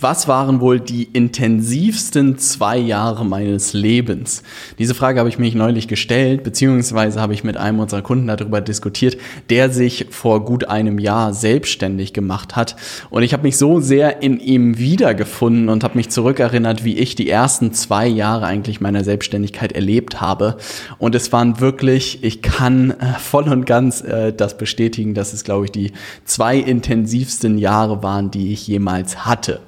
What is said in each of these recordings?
Was waren wohl die intensivsten zwei Jahre meines Lebens? Diese Frage habe ich mich neulich gestellt, beziehungsweise habe ich mit einem unserer Kunden darüber diskutiert, der sich vor gut einem Jahr selbstständig gemacht hat. Und ich habe mich so sehr in ihm wiedergefunden und habe mich zurückerinnert, wie ich die ersten zwei Jahre eigentlich meiner Selbstständigkeit erlebt habe. Und es waren wirklich, ich kann äh, voll und ganz äh, das bestätigen, dass es, glaube ich, die zwei intensivsten Jahre waren, die ich jemals hatte.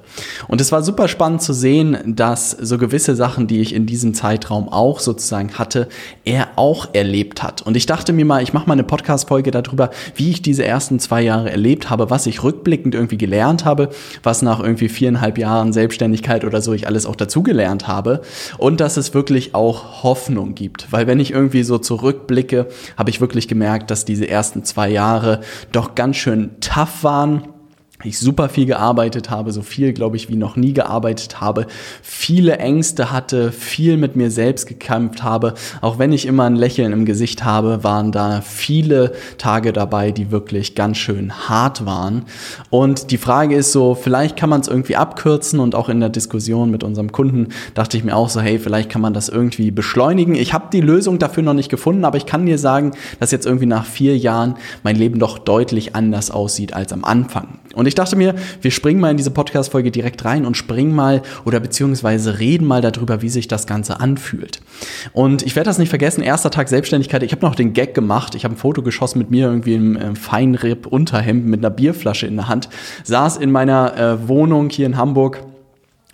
Und es war super spannend zu sehen, dass so gewisse Sachen, die ich in diesem Zeitraum auch sozusagen hatte, er auch erlebt hat. Und ich dachte mir mal, ich mache mal eine Podcast-Folge darüber, wie ich diese ersten zwei Jahre erlebt habe, was ich rückblickend irgendwie gelernt habe, was nach irgendwie viereinhalb Jahren Selbstständigkeit oder so ich alles auch dazugelernt habe und dass es wirklich auch Hoffnung gibt. Weil wenn ich irgendwie so zurückblicke, habe ich wirklich gemerkt, dass diese ersten zwei Jahre doch ganz schön tough waren ich super viel gearbeitet habe, so viel, glaube ich, wie noch nie gearbeitet habe, viele Ängste hatte, viel mit mir selbst gekämpft habe. Auch wenn ich immer ein Lächeln im Gesicht habe, waren da viele Tage dabei, die wirklich ganz schön hart waren. Und die Frage ist so, vielleicht kann man es irgendwie abkürzen und auch in der Diskussion mit unserem Kunden dachte ich mir auch so, hey, vielleicht kann man das irgendwie beschleunigen. Ich habe die Lösung dafür noch nicht gefunden, aber ich kann dir sagen, dass jetzt irgendwie nach vier Jahren mein Leben doch deutlich anders aussieht als am Anfang. Und ich dachte mir, wir springen mal in diese Podcast-Folge direkt rein und springen mal oder beziehungsweise reden mal darüber, wie sich das Ganze anfühlt. Und ich werde das nicht vergessen, erster Tag Selbstständigkeit, ich habe noch den Gag gemacht, ich habe ein Foto geschossen mit mir irgendwie im Feinripp-Unterhemd mit einer Bierflasche in der Hand, saß in meiner äh, Wohnung hier in Hamburg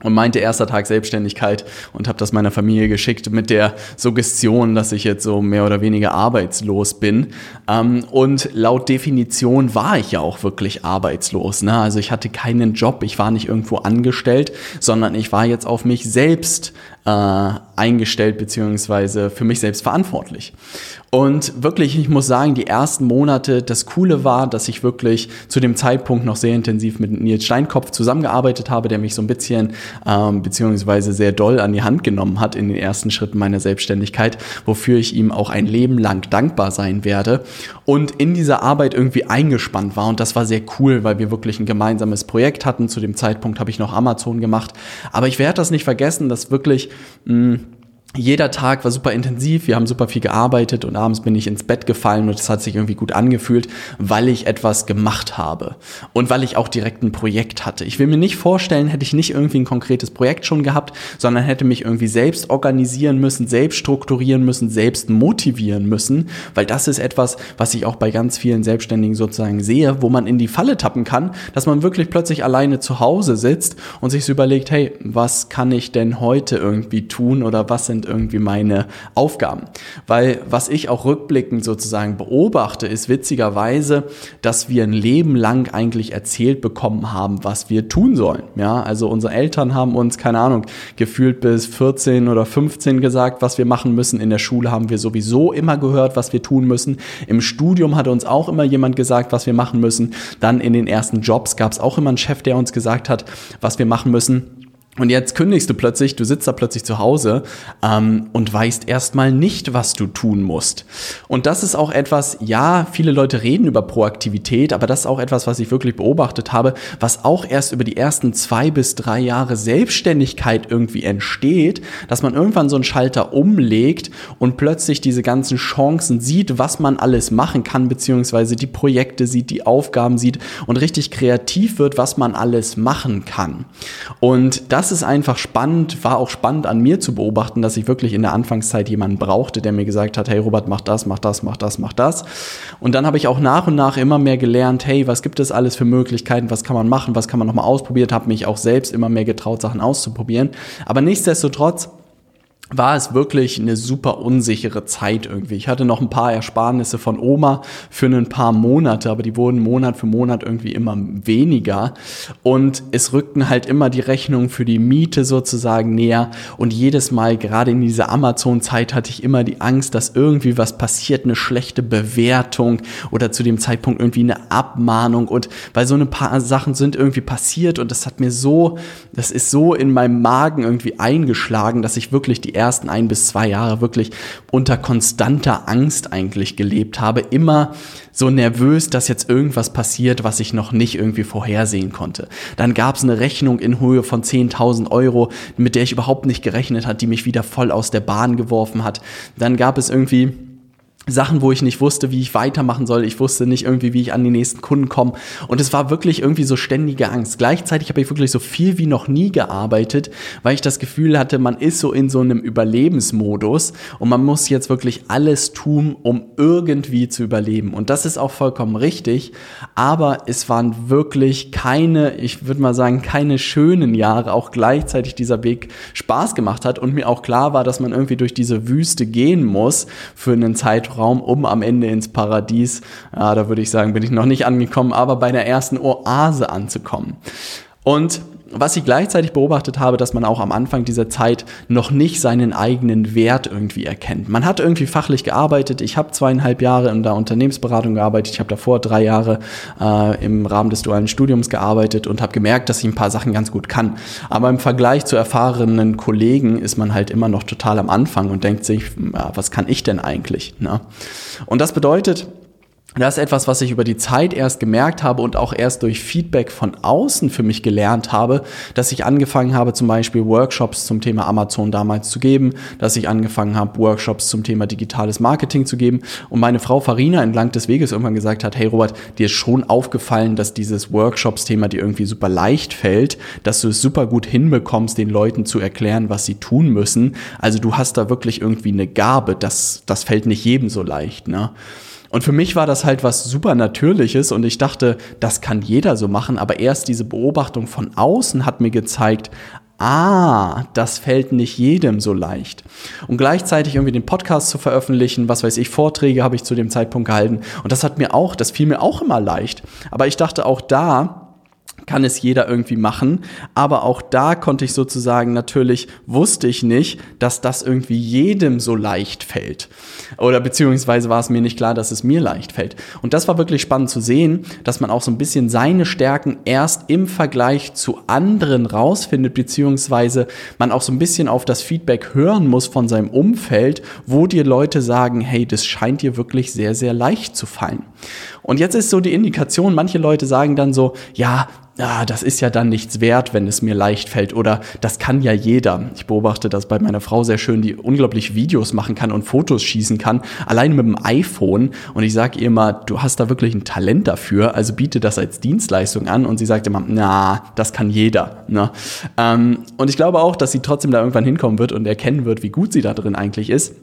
und meinte erster Tag Selbstständigkeit und habe das meiner Familie geschickt mit der Suggestion, dass ich jetzt so mehr oder weniger arbeitslos bin. Ähm, und laut Definition war ich ja auch wirklich arbeitslos. Ne? Also ich hatte keinen Job, ich war nicht irgendwo angestellt, sondern ich war jetzt auf mich selbst äh, eingestellt beziehungsweise für mich selbst verantwortlich. Und wirklich, ich muss sagen, die ersten Monate, das Coole war, dass ich wirklich zu dem Zeitpunkt noch sehr intensiv mit Nils Steinkopf zusammengearbeitet habe, der mich so ein bisschen ähm, beziehungsweise sehr doll an die Hand genommen hat in den ersten Schritten meiner Selbstständigkeit, wofür ich ihm auch ein Leben lang dankbar sein werde und in dieser Arbeit irgendwie eingespannt war. Und das war sehr cool, weil wir wirklich ein gemeinsames Projekt hatten. Zu dem Zeitpunkt habe ich noch Amazon gemacht. Aber ich werde das nicht vergessen, dass wirklich 嗯 jeder Tag war super intensiv, wir haben super viel gearbeitet und abends bin ich ins Bett gefallen und es hat sich irgendwie gut angefühlt, weil ich etwas gemacht habe und weil ich auch direkt ein Projekt hatte. Ich will mir nicht vorstellen, hätte ich nicht irgendwie ein konkretes Projekt schon gehabt, sondern hätte mich irgendwie selbst organisieren müssen, selbst strukturieren müssen, selbst motivieren müssen, weil das ist etwas, was ich auch bei ganz vielen Selbstständigen sozusagen sehe, wo man in die Falle tappen kann, dass man wirklich plötzlich alleine zu Hause sitzt und sich so überlegt, hey, was kann ich denn heute irgendwie tun oder was sind irgendwie meine Aufgaben. Weil was ich auch rückblickend sozusagen beobachte, ist witzigerweise, dass wir ein Leben lang eigentlich erzählt bekommen haben, was wir tun sollen. Ja, also unsere Eltern haben uns, keine Ahnung, gefühlt bis 14 oder 15 gesagt, was wir machen müssen. In der Schule haben wir sowieso immer gehört, was wir tun müssen. Im Studium hat uns auch immer jemand gesagt, was wir machen müssen. Dann in den ersten Jobs gab es auch immer einen Chef, der uns gesagt hat, was wir machen müssen. Und jetzt kündigst du plötzlich, du sitzt da plötzlich zu Hause ähm, und weißt erstmal nicht, was du tun musst. Und das ist auch etwas, ja, viele Leute reden über Proaktivität, aber das ist auch etwas, was ich wirklich beobachtet habe, was auch erst über die ersten zwei bis drei Jahre Selbstständigkeit irgendwie entsteht, dass man irgendwann so einen Schalter umlegt und plötzlich diese ganzen Chancen sieht, was man alles machen kann, beziehungsweise die Projekte sieht, die Aufgaben sieht und richtig kreativ wird, was man alles machen kann. Und das das ist einfach spannend, war auch spannend an mir zu beobachten, dass ich wirklich in der Anfangszeit jemanden brauchte, der mir gesagt hat, hey Robert, mach das, mach das, mach das, mach das. Und dann habe ich auch nach und nach immer mehr gelernt, hey, was gibt es alles für Möglichkeiten, was kann man machen, was kann man nochmal ausprobieren, habe mich auch selbst immer mehr getraut, Sachen auszuprobieren. Aber nichtsdestotrotz, war es wirklich eine super unsichere Zeit irgendwie. Ich hatte noch ein paar Ersparnisse von Oma für ein paar Monate, aber die wurden Monat für Monat irgendwie immer weniger. Und es rückten halt immer die Rechnungen für die Miete sozusagen näher. Und jedes Mal, gerade in dieser Amazon-Zeit, hatte ich immer die Angst, dass irgendwie was passiert, eine schlechte Bewertung oder zu dem Zeitpunkt irgendwie eine Abmahnung. Und weil so ein paar Sachen sind irgendwie passiert und das hat mir so, das ist so in meinem Magen irgendwie eingeschlagen, dass ich wirklich die ersten ein bis zwei Jahre wirklich unter konstanter Angst eigentlich gelebt habe. Immer so nervös, dass jetzt irgendwas passiert, was ich noch nicht irgendwie vorhersehen konnte. Dann gab es eine Rechnung in Höhe von 10.000 Euro, mit der ich überhaupt nicht gerechnet hat, die mich wieder voll aus der Bahn geworfen hat. Dann gab es irgendwie Sachen, wo ich nicht wusste, wie ich weitermachen soll. Ich wusste nicht irgendwie, wie ich an die nächsten Kunden komme. Und es war wirklich irgendwie so ständige Angst. Gleichzeitig habe ich wirklich so viel wie noch nie gearbeitet, weil ich das Gefühl hatte, man ist so in so einem Überlebensmodus und man muss jetzt wirklich alles tun, um irgendwie zu überleben. Und das ist auch vollkommen richtig. Aber es waren wirklich keine, ich würde mal sagen, keine schönen Jahre. Auch gleichzeitig dieser Weg Spaß gemacht hat und mir auch klar war, dass man irgendwie durch diese Wüste gehen muss für einen Zeitraum Raum, um am Ende ins Paradies, ja, da würde ich sagen, bin ich noch nicht angekommen, aber bei der ersten Oase anzukommen. Und was ich gleichzeitig beobachtet habe, dass man auch am Anfang dieser Zeit noch nicht seinen eigenen Wert irgendwie erkennt. Man hat irgendwie fachlich gearbeitet. Ich habe zweieinhalb Jahre in der Unternehmensberatung gearbeitet. Ich habe davor drei Jahre äh, im Rahmen des dualen Studiums gearbeitet und habe gemerkt, dass ich ein paar Sachen ganz gut kann. Aber im Vergleich zu erfahrenen Kollegen ist man halt immer noch total am Anfang und denkt sich, ja, was kann ich denn eigentlich? Ne? Und das bedeutet, das ist etwas, was ich über die Zeit erst gemerkt habe und auch erst durch Feedback von außen für mich gelernt habe, dass ich angefangen habe, zum Beispiel Workshops zum Thema Amazon damals zu geben, dass ich angefangen habe, Workshops zum Thema digitales Marketing zu geben und meine Frau Farina entlang des Weges irgendwann gesagt hat, hey Robert, dir ist schon aufgefallen, dass dieses Workshops-Thema dir irgendwie super leicht fällt, dass du es super gut hinbekommst, den Leuten zu erklären, was sie tun müssen. Also du hast da wirklich irgendwie eine Gabe, das, das fällt nicht jedem so leicht, ne? Und für mich war das halt was super Natürliches und ich dachte, das kann jeder so machen, aber erst diese Beobachtung von außen hat mir gezeigt, ah, das fällt nicht jedem so leicht. Und gleichzeitig irgendwie den Podcast zu veröffentlichen, was weiß ich, Vorträge habe ich zu dem Zeitpunkt gehalten und das hat mir auch, das fiel mir auch immer leicht. Aber ich dachte auch da, kann es jeder irgendwie machen. Aber auch da konnte ich sozusagen natürlich, wusste ich nicht, dass das irgendwie jedem so leicht fällt. Oder beziehungsweise war es mir nicht klar, dass es mir leicht fällt. Und das war wirklich spannend zu sehen, dass man auch so ein bisschen seine Stärken erst im Vergleich zu anderen rausfindet, beziehungsweise man auch so ein bisschen auf das Feedback hören muss von seinem Umfeld, wo dir Leute sagen, hey, das scheint dir wirklich sehr, sehr leicht zu fallen. Und jetzt ist so die Indikation, manche Leute sagen dann so, ja, ah, das ist ja dann nichts wert, wenn es mir leicht fällt oder das kann ja jeder. Ich beobachte das bei meiner Frau sehr schön, die unglaublich Videos machen kann und Fotos schießen kann, allein mit dem iPhone und ich sage ihr immer, du hast da wirklich ein Talent dafür, also biete das als Dienstleistung an und sie sagt immer, na, das kann jeder. Ne? Ähm, und ich glaube auch, dass sie trotzdem da irgendwann hinkommen wird und erkennen wird, wie gut sie da drin eigentlich ist.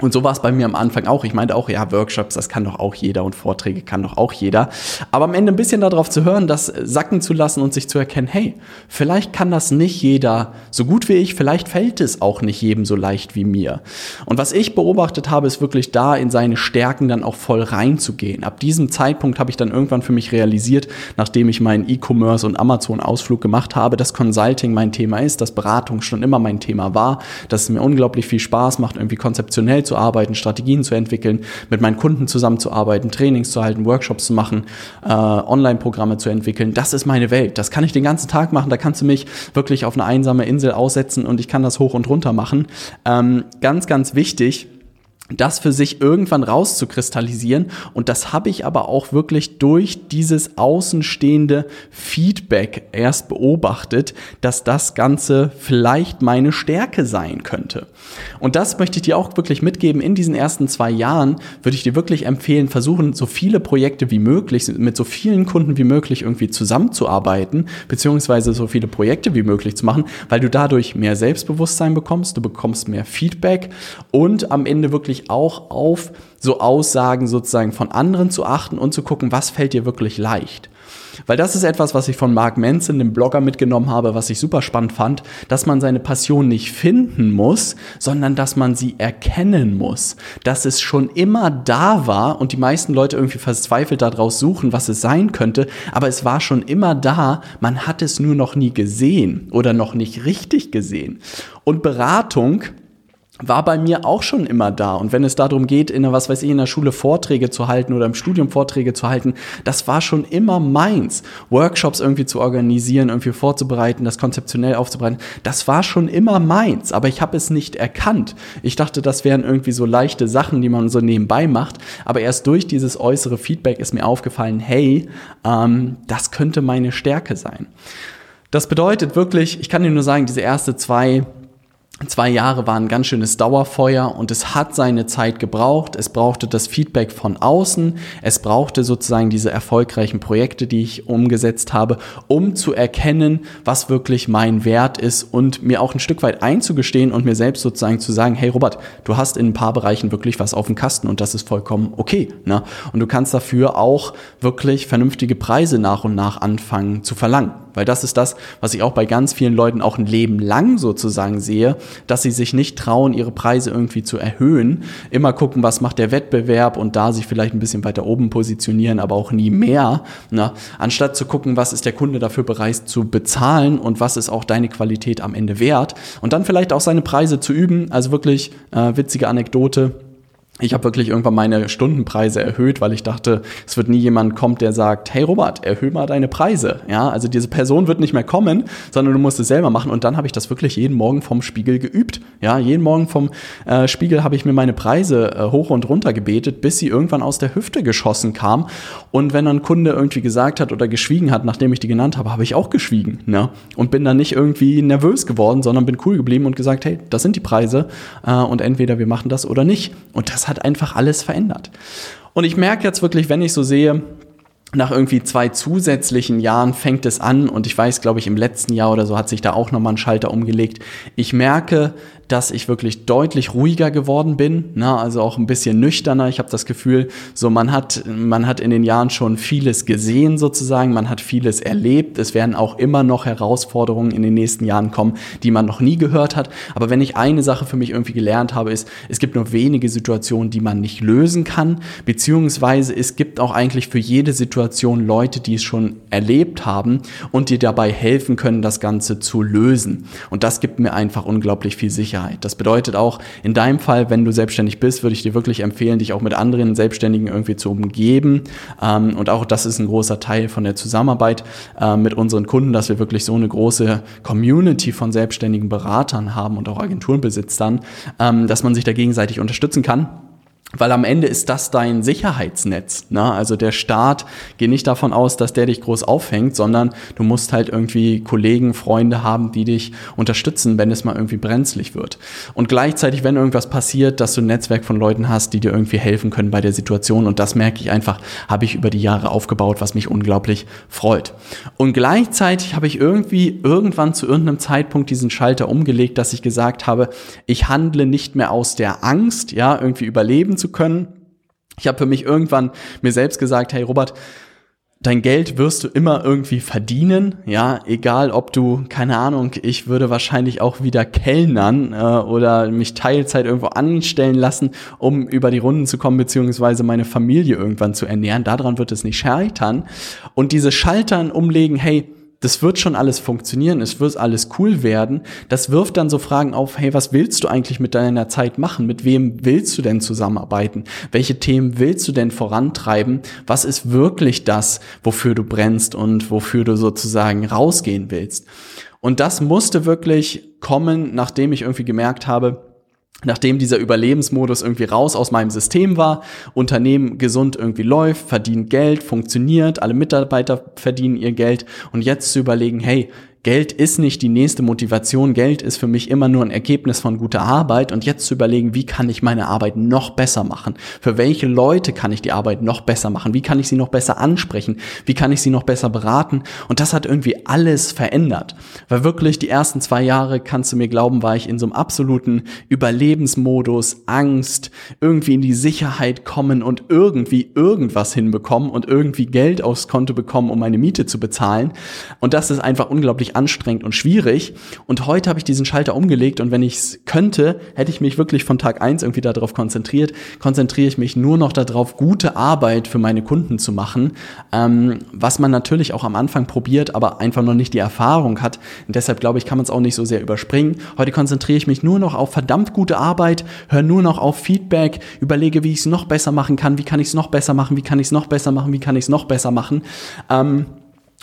Und so war es bei mir am Anfang auch. Ich meinte auch, ja, Workshops, das kann doch auch jeder und Vorträge kann doch auch jeder. Aber am Ende ein bisschen darauf zu hören, das sacken zu lassen und sich zu erkennen, hey, vielleicht kann das nicht jeder so gut wie ich, vielleicht fällt es auch nicht jedem so leicht wie mir. Und was ich beobachtet habe, ist wirklich da in seine Stärken dann auch voll reinzugehen. Ab diesem Zeitpunkt habe ich dann irgendwann für mich realisiert, nachdem ich meinen E-Commerce und Amazon-Ausflug gemacht habe, dass Consulting mein Thema ist, dass Beratung schon immer mein Thema war, dass es mir unglaublich viel Spaß macht, irgendwie konzeptionell zu arbeiten, Strategien zu entwickeln, mit meinen Kunden zusammenzuarbeiten, Trainings zu halten, Workshops zu machen, äh, Online-Programme zu entwickeln. Das ist meine Welt. Das kann ich den ganzen Tag machen. Da kannst du mich wirklich auf eine einsame Insel aussetzen und ich kann das hoch und runter machen. Ähm, ganz, ganz wichtig das für sich irgendwann rauszukristallisieren. Und das habe ich aber auch wirklich durch dieses außenstehende Feedback erst beobachtet, dass das Ganze vielleicht meine Stärke sein könnte. Und das möchte ich dir auch wirklich mitgeben. In diesen ersten zwei Jahren würde ich dir wirklich empfehlen, versuchen, so viele Projekte wie möglich, mit so vielen Kunden wie möglich irgendwie zusammenzuarbeiten, beziehungsweise so viele Projekte wie möglich zu machen, weil du dadurch mehr Selbstbewusstsein bekommst, du bekommst mehr Feedback und am Ende wirklich wirklich auch auf so Aussagen sozusagen von anderen zu achten und zu gucken, was fällt dir wirklich leicht. Weil das ist etwas, was ich von Mark Manson, dem Blogger, mitgenommen habe, was ich super spannend fand, dass man seine Passion nicht finden muss, sondern dass man sie erkennen muss. Dass es schon immer da war und die meisten Leute irgendwie verzweifelt daraus suchen, was es sein könnte, aber es war schon immer da, man hat es nur noch nie gesehen oder noch nicht richtig gesehen. Und Beratung war bei mir auch schon immer da. Und wenn es darum geht, in der, was weiß ich, in der Schule Vorträge zu halten oder im Studium Vorträge zu halten, das war schon immer meins. Workshops irgendwie zu organisieren, irgendwie vorzubereiten, das konzeptionell aufzubereiten, das war schon immer meins. Aber ich habe es nicht erkannt. Ich dachte, das wären irgendwie so leichte Sachen, die man so nebenbei macht. Aber erst durch dieses äußere Feedback ist mir aufgefallen, hey, ähm, das könnte meine Stärke sein. Das bedeutet wirklich, ich kann dir nur sagen, diese erste zwei Zwei Jahre waren ein ganz schönes Dauerfeuer und es hat seine Zeit gebraucht. Es brauchte das Feedback von außen. Es brauchte sozusagen diese erfolgreichen Projekte, die ich umgesetzt habe, um zu erkennen, was wirklich mein Wert ist und mir auch ein Stück weit einzugestehen und mir selbst sozusagen zu sagen, hey Robert, du hast in ein paar Bereichen wirklich was auf dem Kasten und das ist vollkommen okay. Ne? Und du kannst dafür auch wirklich vernünftige Preise nach und nach anfangen zu verlangen. Weil das ist das, was ich auch bei ganz vielen Leuten auch ein Leben lang sozusagen sehe, dass sie sich nicht trauen, ihre Preise irgendwie zu erhöhen. Immer gucken, was macht der Wettbewerb und da sich vielleicht ein bisschen weiter oben positionieren, aber auch nie mehr. Ne? Anstatt zu gucken, was ist der Kunde dafür bereit zu bezahlen und was ist auch deine Qualität am Ende wert. Und dann vielleicht auch seine Preise zu üben. Also wirklich äh, witzige Anekdote ich habe wirklich irgendwann meine Stundenpreise erhöht, weil ich dachte, es wird nie jemand kommen, der sagt, hey Robert, erhöhe mal deine Preise. Ja, also diese Person wird nicht mehr kommen, sondern du musst es selber machen. Und dann habe ich das wirklich jeden Morgen vom Spiegel geübt. Ja, jeden Morgen vom äh, Spiegel habe ich mir meine Preise äh, hoch und runter gebetet, bis sie irgendwann aus der Hüfte geschossen kam. Und wenn ein Kunde irgendwie gesagt hat oder geschwiegen hat, nachdem ich die genannt habe, habe ich auch geschwiegen. Ne? Und bin dann nicht irgendwie nervös geworden, sondern bin cool geblieben und gesagt, hey, das sind die Preise äh, und entweder wir machen das oder nicht. Und das hat einfach alles verändert. Und ich merke jetzt wirklich, wenn ich so sehe, nach irgendwie zwei zusätzlichen Jahren fängt es an und ich weiß, glaube ich, im letzten Jahr oder so hat sich da auch nochmal ein Schalter umgelegt. Ich merke, dass ich wirklich deutlich ruhiger geworden bin, ne? also auch ein bisschen nüchterner. Ich habe das Gefühl, so man hat, man hat in den Jahren schon vieles gesehen sozusagen, man hat vieles erlebt. Es werden auch immer noch Herausforderungen in den nächsten Jahren kommen, die man noch nie gehört hat. Aber wenn ich eine Sache für mich irgendwie gelernt habe, ist, es gibt nur wenige Situationen, die man nicht lösen kann, beziehungsweise es gibt auch eigentlich für jede Situation Leute, die es schon erlebt haben und die dabei helfen können, das Ganze zu lösen. Und das gibt mir einfach unglaublich viel Sicherheit. Sicherheit. Das bedeutet auch, in deinem Fall, wenn du selbstständig bist, würde ich dir wirklich empfehlen, dich auch mit anderen Selbstständigen irgendwie zu umgeben. Ähm, und auch das ist ein großer Teil von der Zusammenarbeit äh, mit unseren Kunden, dass wir wirklich so eine große Community von selbstständigen Beratern haben und auch Agenturenbesitzern, ähm, dass man sich da gegenseitig unterstützen kann. Weil am Ende ist das dein Sicherheitsnetz. Ne? Also der Staat geht nicht davon aus, dass der dich groß aufhängt, sondern du musst halt irgendwie Kollegen, Freunde haben, die dich unterstützen, wenn es mal irgendwie brenzlig wird. Und gleichzeitig, wenn irgendwas passiert, dass du ein Netzwerk von Leuten hast, die dir irgendwie helfen können bei der Situation. Und das merke ich einfach, habe ich über die Jahre aufgebaut, was mich unglaublich freut. Und gleichzeitig habe ich irgendwie irgendwann zu irgendeinem Zeitpunkt diesen Schalter umgelegt, dass ich gesagt habe, ich handle nicht mehr aus der Angst, ja, irgendwie überleben zu können. Ich habe für mich irgendwann mir selbst gesagt, hey Robert, dein Geld wirst du immer irgendwie verdienen, ja, egal ob du, keine Ahnung, ich würde wahrscheinlich auch wieder kellnern äh, oder mich Teilzeit irgendwo anstellen lassen, um über die Runden zu kommen, beziehungsweise meine Familie irgendwann zu ernähren. Daran wird es nicht scheitern. Und diese Schaltern umlegen, hey, das wird schon alles funktionieren, es wird alles cool werden. Das wirft dann so Fragen auf, hey, was willst du eigentlich mit deiner Zeit machen? Mit wem willst du denn zusammenarbeiten? Welche Themen willst du denn vorantreiben? Was ist wirklich das, wofür du brennst und wofür du sozusagen rausgehen willst? Und das musste wirklich kommen, nachdem ich irgendwie gemerkt habe, nachdem dieser Überlebensmodus irgendwie raus aus meinem System war, Unternehmen gesund irgendwie läuft, verdient Geld, funktioniert, alle Mitarbeiter verdienen ihr Geld und jetzt zu überlegen, hey, Geld ist nicht die nächste Motivation. Geld ist für mich immer nur ein Ergebnis von guter Arbeit. Und jetzt zu überlegen, wie kann ich meine Arbeit noch besser machen? Für welche Leute kann ich die Arbeit noch besser machen? Wie kann ich sie noch besser ansprechen? Wie kann ich sie noch besser beraten? Und das hat irgendwie alles verändert. Weil wirklich die ersten zwei Jahre, kannst du mir glauben, war ich in so einem absoluten Überlebensmodus, Angst, irgendwie in die Sicherheit kommen und irgendwie irgendwas hinbekommen und irgendwie Geld aufs Konto bekommen, um meine Miete zu bezahlen. Und das ist einfach unglaublich anstrengend und schwierig. Und heute habe ich diesen Schalter umgelegt und wenn ich es könnte, hätte ich mich wirklich von Tag eins irgendwie darauf konzentriert, konzentriere ich mich nur noch darauf, gute Arbeit für meine Kunden zu machen, ähm, was man natürlich auch am Anfang probiert, aber einfach noch nicht die Erfahrung hat. Und deshalb glaube ich, kann man es auch nicht so sehr überspringen. Heute konzentriere ich mich nur noch auf verdammt gute Arbeit, höre nur noch auf Feedback, überlege, wie ich es noch besser machen kann, wie kann ich es noch besser machen, wie kann ich es noch besser machen, wie kann ich es noch besser machen. Ähm,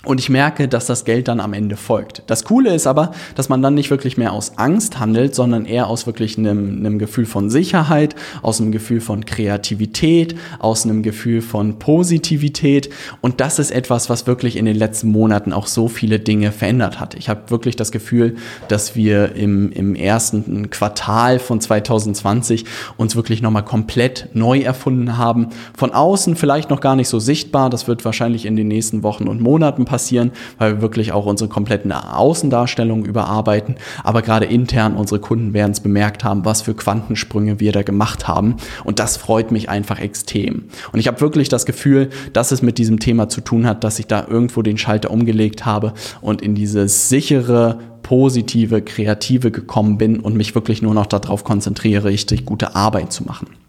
und ich merke, dass das Geld dann am Ende folgt. Das Coole ist aber, dass man dann nicht wirklich mehr aus Angst handelt, sondern eher aus wirklich einem, einem Gefühl von Sicherheit, aus einem Gefühl von Kreativität, aus einem Gefühl von Positivität. Und das ist etwas, was wirklich in den letzten Monaten auch so viele Dinge verändert hat. Ich habe wirklich das Gefühl, dass wir im, im ersten Quartal von 2020 uns wirklich nochmal komplett neu erfunden haben. Von außen vielleicht noch gar nicht so sichtbar. Das wird wahrscheinlich in den nächsten Wochen und Monaten passieren passieren, weil wir wirklich auch unsere kompletten Außendarstellungen überarbeiten. Aber gerade intern, unsere Kunden werden es bemerkt haben, was für Quantensprünge wir da gemacht haben. Und das freut mich einfach extrem. Und ich habe wirklich das Gefühl, dass es mit diesem Thema zu tun hat, dass ich da irgendwo den Schalter umgelegt habe und in dieses sichere, positive, kreative gekommen bin und mich wirklich nur noch darauf konzentriere, richtig gute Arbeit zu machen.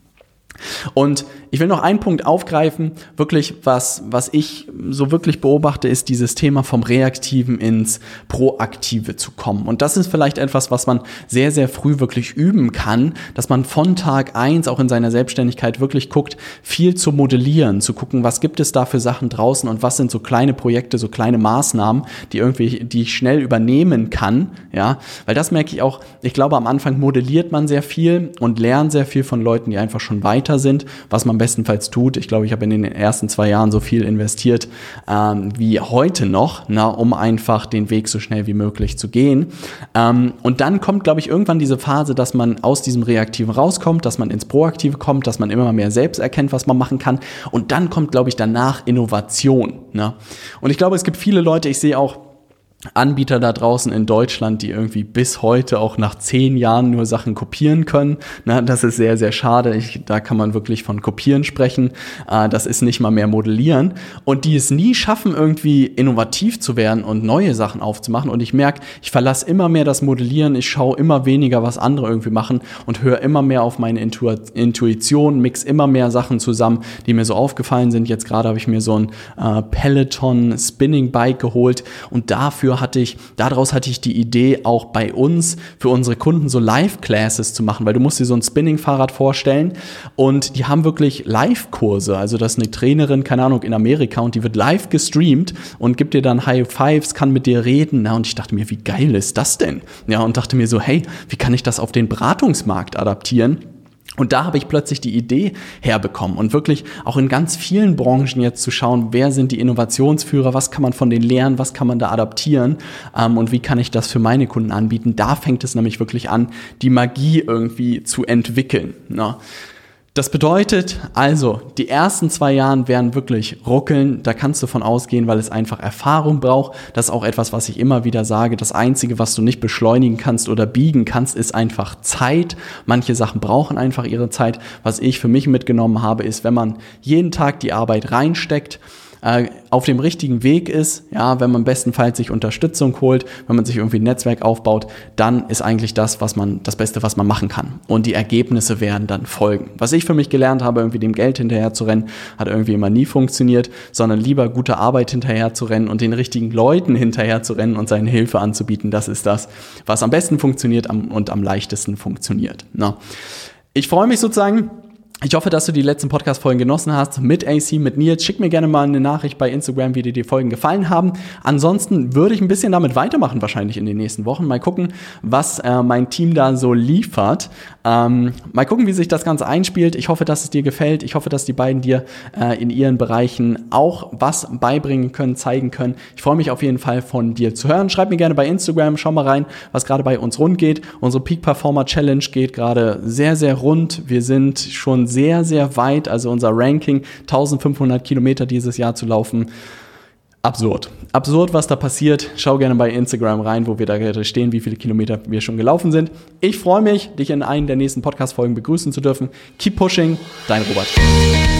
Und ich will noch einen Punkt aufgreifen, wirklich was, was ich so wirklich beobachte, ist dieses Thema vom Reaktiven ins Proaktive zu kommen. Und das ist vielleicht etwas, was man sehr, sehr früh wirklich üben kann, dass man von Tag eins auch in seiner Selbstständigkeit wirklich guckt, viel zu modellieren, zu gucken, was gibt es da für Sachen draußen und was sind so kleine Projekte, so kleine Maßnahmen, die irgendwie, die ich schnell übernehmen kann, ja, weil das merke ich auch, ich glaube, am Anfang modelliert man sehr viel und lernt sehr viel von Leuten, die einfach schon weit weiter sind, was man bestenfalls tut. Ich glaube, ich habe in den ersten zwei Jahren so viel investiert ähm, wie heute noch, na, um einfach den Weg so schnell wie möglich zu gehen. Ähm, und dann kommt, glaube ich, irgendwann diese Phase, dass man aus diesem Reaktiven rauskommt, dass man ins Proaktive kommt, dass man immer mehr selbst erkennt, was man machen kann. Und dann kommt, glaube ich, danach Innovation. Ne? Und ich glaube, es gibt viele Leute, ich sehe auch, Anbieter da draußen in Deutschland, die irgendwie bis heute auch nach zehn Jahren nur Sachen kopieren können. Na, das ist sehr, sehr schade. Ich, da kann man wirklich von kopieren sprechen. Äh, das ist nicht mal mehr modellieren. Und die es nie schaffen, irgendwie innovativ zu werden und neue Sachen aufzumachen. Und ich merke, ich verlasse immer mehr das Modellieren. Ich schaue immer weniger, was andere irgendwie machen und höre immer mehr auf meine Intu Intuition, mix immer mehr Sachen zusammen, die mir so aufgefallen sind. Jetzt gerade habe ich mir so ein äh, Peloton Spinning Bike geholt und dafür hatte ich, daraus hatte ich die Idee, auch bei uns für unsere Kunden so Live-Classes zu machen, weil du musst dir so ein Spinning-Fahrrad vorstellen und die haben wirklich Live-Kurse. Also das ist eine Trainerin, keine Ahnung, in Amerika und die wird live gestreamt und gibt dir dann High Fives, kann mit dir reden. Na, und ich dachte mir, wie geil ist das denn? Ja, und dachte mir so, hey, wie kann ich das auf den Beratungsmarkt adaptieren? Und da habe ich plötzlich die Idee herbekommen und wirklich auch in ganz vielen Branchen jetzt zu schauen, wer sind die Innovationsführer, was kann man von denen lernen, was kann man da adaptieren ähm, und wie kann ich das für meine Kunden anbieten. Da fängt es nämlich wirklich an, die Magie irgendwie zu entwickeln. Ne? Das bedeutet also, die ersten zwei Jahren werden wirklich ruckeln. Da kannst du von ausgehen, weil es einfach Erfahrung braucht. Das ist auch etwas, was ich immer wieder sage. Das Einzige, was du nicht beschleunigen kannst oder biegen kannst, ist einfach Zeit. Manche Sachen brauchen einfach ihre Zeit. Was ich für mich mitgenommen habe, ist, wenn man jeden Tag die Arbeit reinsteckt, äh, auf dem richtigen Weg ist, ja, wenn man bestenfalls sich Unterstützung holt, wenn man sich irgendwie ein Netzwerk aufbaut, dann ist eigentlich das, was man, das Beste, was man machen kann. Und die Ergebnisse werden dann folgen. Was ich für mich gelernt habe, irgendwie dem Geld hinterher zu rennen, hat irgendwie immer nie funktioniert, sondern lieber gute Arbeit hinterher zu rennen und den richtigen Leuten hinterher zu rennen und seine Hilfe anzubieten. Das ist das, was am besten funktioniert und am leichtesten funktioniert. Na. Ich freue mich sozusagen, Ich hoffe, dass du die letzten Podcast-Folgen genossen hast mit AC, mit Nils. Schick mir gerne mal eine Nachricht bei Instagram, wie dir die Folgen gefallen haben. Ansonsten würde ich ein bisschen damit weitermachen, wahrscheinlich in den nächsten Wochen. Mal gucken, was äh, mein Team da so liefert. Ähm, mal gucken, wie sich das Ganze einspielt. Ich hoffe, dass es dir gefällt. Ich hoffe, dass die beiden dir äh, in ihren Bereichen auch was beibringen können, zeigen können. Ich freue mich auf jeden Fall von dir zu hören. Schreib mir gerne bei Instagram, schau mal rein, was gerade bei uns rund geht. Unsere Peak Performer Challenge geht gerade sehr, sehr rund. Wir sind sehr, sehr weit. Also unser Ranking, 1500 Kilometer dieses Jahr zu laufen. Absurd. Absurd, was da passiert. Schau gerne bei Instagram rein, wo wir da stehen, wie viele Kilometer wir schon gelaufen sind. Ich freue mich, dich in einen der nächsten Podcast-Folgen begrüßen zu dürfen. Keep pushing, dein Robert.